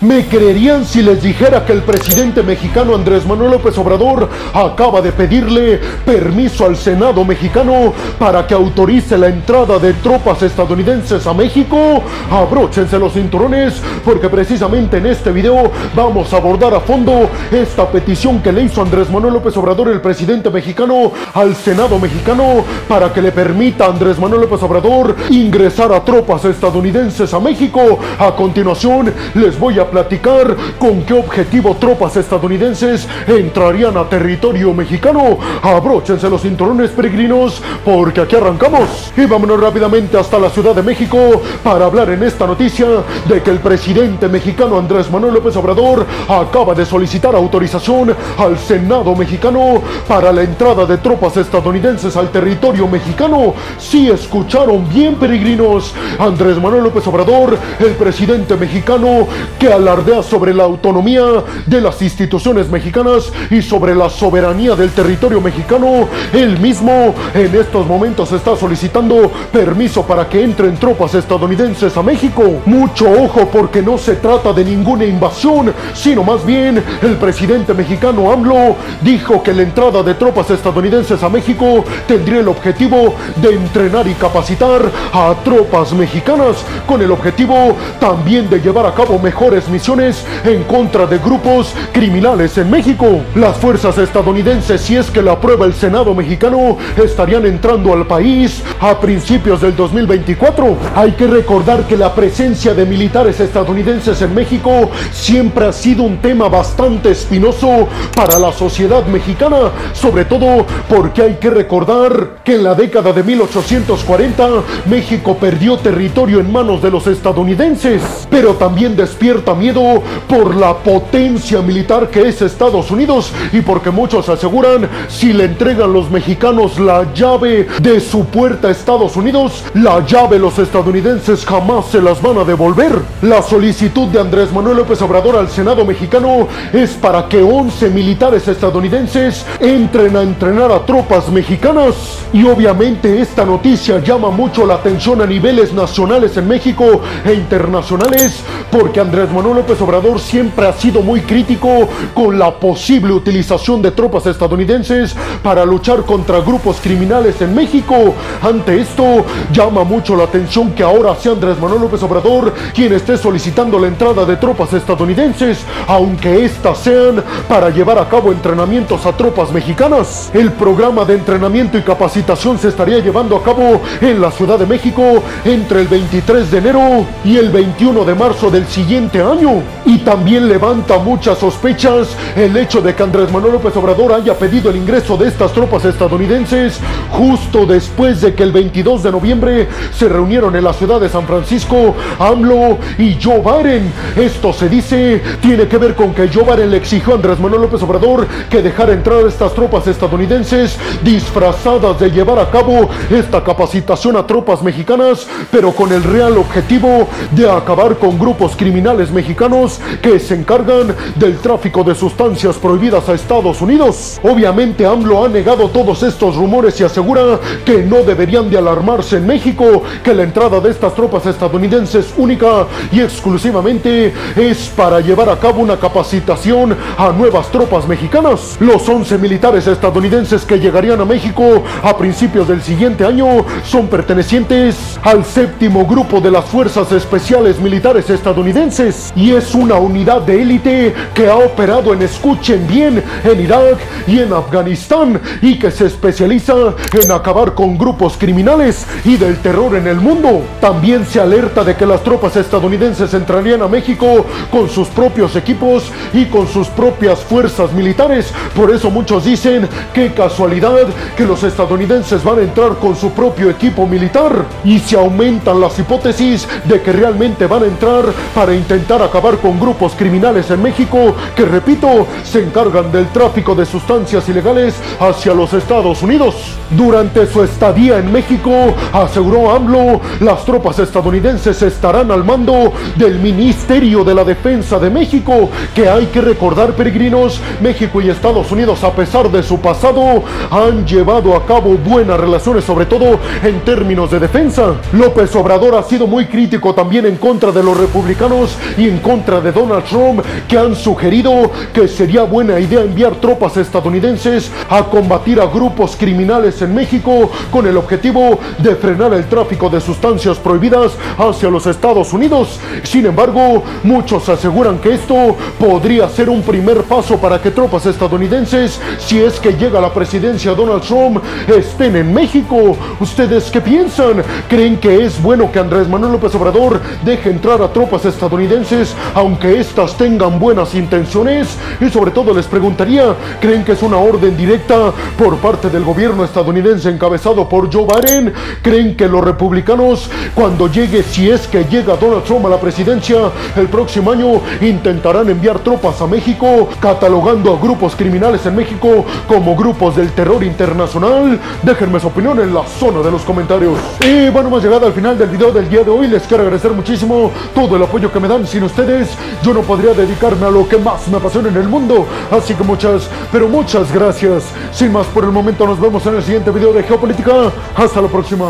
¿Me creerían si les dijera que el presidente mexicano Andrés Manuel López Obrador acaba de pedirle permiso al Senado mexicano para que autorice la entrada de tropas estadounidenses a México? Abróchense los cinturones porque precisamente en este video vamos a abordar a fondo esta petición que le hizo Andrés Manuel López Obrador, el presidente mexicano, al Senado mexicano para que le permita a Andrés Manuel López Obrador ingresar a tropas estadounidenses a México. A continuación les voy a platicar con qué objetivo tropas estadounidenses entrarían a territorio mexicano. Abróchense los cinturones peregrinos porque aquí arrancamos. Y vámonos rápidamente hasta la Ciudad de México para hablar en esta noticia de que el presidente mexicano Andrés Manuel López Obrador acaba de solicitar autorización al Senado mexicano para la entrada de tropas estadounidenses al territorio mexicano. Si escucharon bien peregrinos, Andrés Manuel López Obrador, el presidente mexicano que alardea sobre la autonomía de las instituciones mexicanas y sobre la soberanía del territorio mexicano. Él mismo en estos momentos está solicitando permiso para que entren tropas estadounidenses a México. Mucho ojo porque no se trata de ninguna invasión, sino más bien el presidente mexicano AMLO dijo que la entrada de tropas estadounidenses a México tendría el objetivo de entrenar y capacitar a tropas mexicanas con el objetivo también de llevar a cabo mejores misiones en contra de grupos criminales en México. Las fuerzas estadounidenses, si es que la aprueba el Senado mexicano, estarían entrando al país a principios del 2024. Hay que recordar que la presencia de militares estadounidenses en México siempre ha sido un tema bastante espinoso para la sociedad mexicana, sobre todo porque hay que recordar que en la década de 1840 México perdió territorio en manos de los estadounidenses, pero también despierta miedo por la potencia militar que es Estados Unidos y porque muchos aseguran si le entregan los mexicanos la llave de su puerta a Estados Unidos, la llave los estadounidenses jamás se las van a devolver. La solicitud de Andrés Manuel López Obrador al Senado mexicano es para que 11 militares estadounidenses entren a entrenar a tropas mexicanas. Y obviamente esta noticia llama mucho la atención a niveles nacionales en México e internacionales porque Andrés Manuel López Obrador siempre ha sido muy crítico con la posible utilización de tropas estadounidenses para luchar contra grupos criminales en México. Ante esto, llama mucho la atención que ahora sea Andrés Manuel López Obrador quien esté solicitando la entrada de tropas estadounidenses, aunque éstas sean para llevar a cabo entrenamientos a tropas mexicanas. El programa de entrenamiento y capacitación se estaría llevando a cabo en la Ciudad de México entre el 23 de enero y el 21 de marzo del siguiente año. Y también levanta muchas sospechas el hecho de que Andrés Manuel López Obrador haya pedido el ingreso de estas tropas estadounidenses justo después de que el 22 de noviembre se reunieron en la ciudad de San Francisco AMLO y Joe Biden. Esto se dice tiene que ver con que Joe Biden le exigió a Andrés Manuel López Obrador que dejara entrar a estas tropas estadounidenses disfrazadas de llevar a cabo esta capacitación a tropas mexicanas, pero con el real objetivo de acabar con grupos criminales mexicanos que se encargan del tráfico de sustancias prohibidas a Estados Unidos. Obviamente AMLO ha negado todos estos rumores y asegura que no deberían de alarmarse en México, que la entrada de estas tropas estadounidenses única y exclusivamente es para llevar a cabo una capacitación a nuevas tropas mexicanas. Los 11 militares estadounidenses que llegarían a México a principios del siguiente año son pertenecientes al séptimo grupo de las Fuerzas Especiales Militares estadounidenses y es una unidad de élite que ha operado en escuchen bien en Irak y en Afganistán y que se especializa en acabar con grupos criminales y del terror en el mundo. También se alerta de que las tropas estadounidenses entrarían a México con sus propios equipos y con sus propias fuerzas militares. Por eso muchos dicen que casualidad que los estadounidenses van a entrar con su propio equipo militar y se aumentan las hipótesis de que realmente van a entrar para intentar acabar con grupos criminales en México que, repito, se encargan del tráfico de sustancias ilegales hacia los Estados Unidos. Durante su estadía en México, aseguró AMLO, las tropas estadounidenses estarán al mando del Ministerio de la Defensa de México, que hay que recordar, peregrinos, México y Estados Unidos, a pesar de su pasado, han llevado a cabo buenas relaciones, sobre todo en términos de defensa. López Obrador ha sido muy crítico también en contra de los republicanos y en contra de Donald Trump que han sugerido que sería buena idea enviar tropas estadounidenses a combatir a grupos criminales en México con el objetivo de frenar el tráfico de sustancias prohibidas hacia los Estados Unidos. Sin embargo, muchos aseguran que esto podría ser un primer paso para que tropas estadounidenses, si es que llega la presidencia Donald Trump, estén en México. ¿Ustedes qué piensan? ¿Creen que es bueno que Andrés Manuel López Obrador deje entrar a tropas estadounidenses aunque éstas tengan buenas intenciones? Y sobre todo les preguntaría, ¿creen que es una orden directa por parte del gobierno estadounidense encabezado por Joe Biden? ¿Creen que los republicanos, cuando llegue, si es que llega Donald Trump a la presidencia el próximo año, intentarán enviar tropas a México, catalogando a grupos criminales en México como grupos del terror internacional? Déjenme su opinión en la zona de los comentarios. Y bueno, hemos llegado al final del video del día de hoy. Les quiero agradecer muchísimo todo el apoyo que me dan. Sin ustedes, yo no podría dedicarme a lo que más me apasiona en el mundo. Así que muchas, pero muchas gracias. Sin más por el momento, nos vemos en el siguiente video de Geopolítica. Hasta la próxima.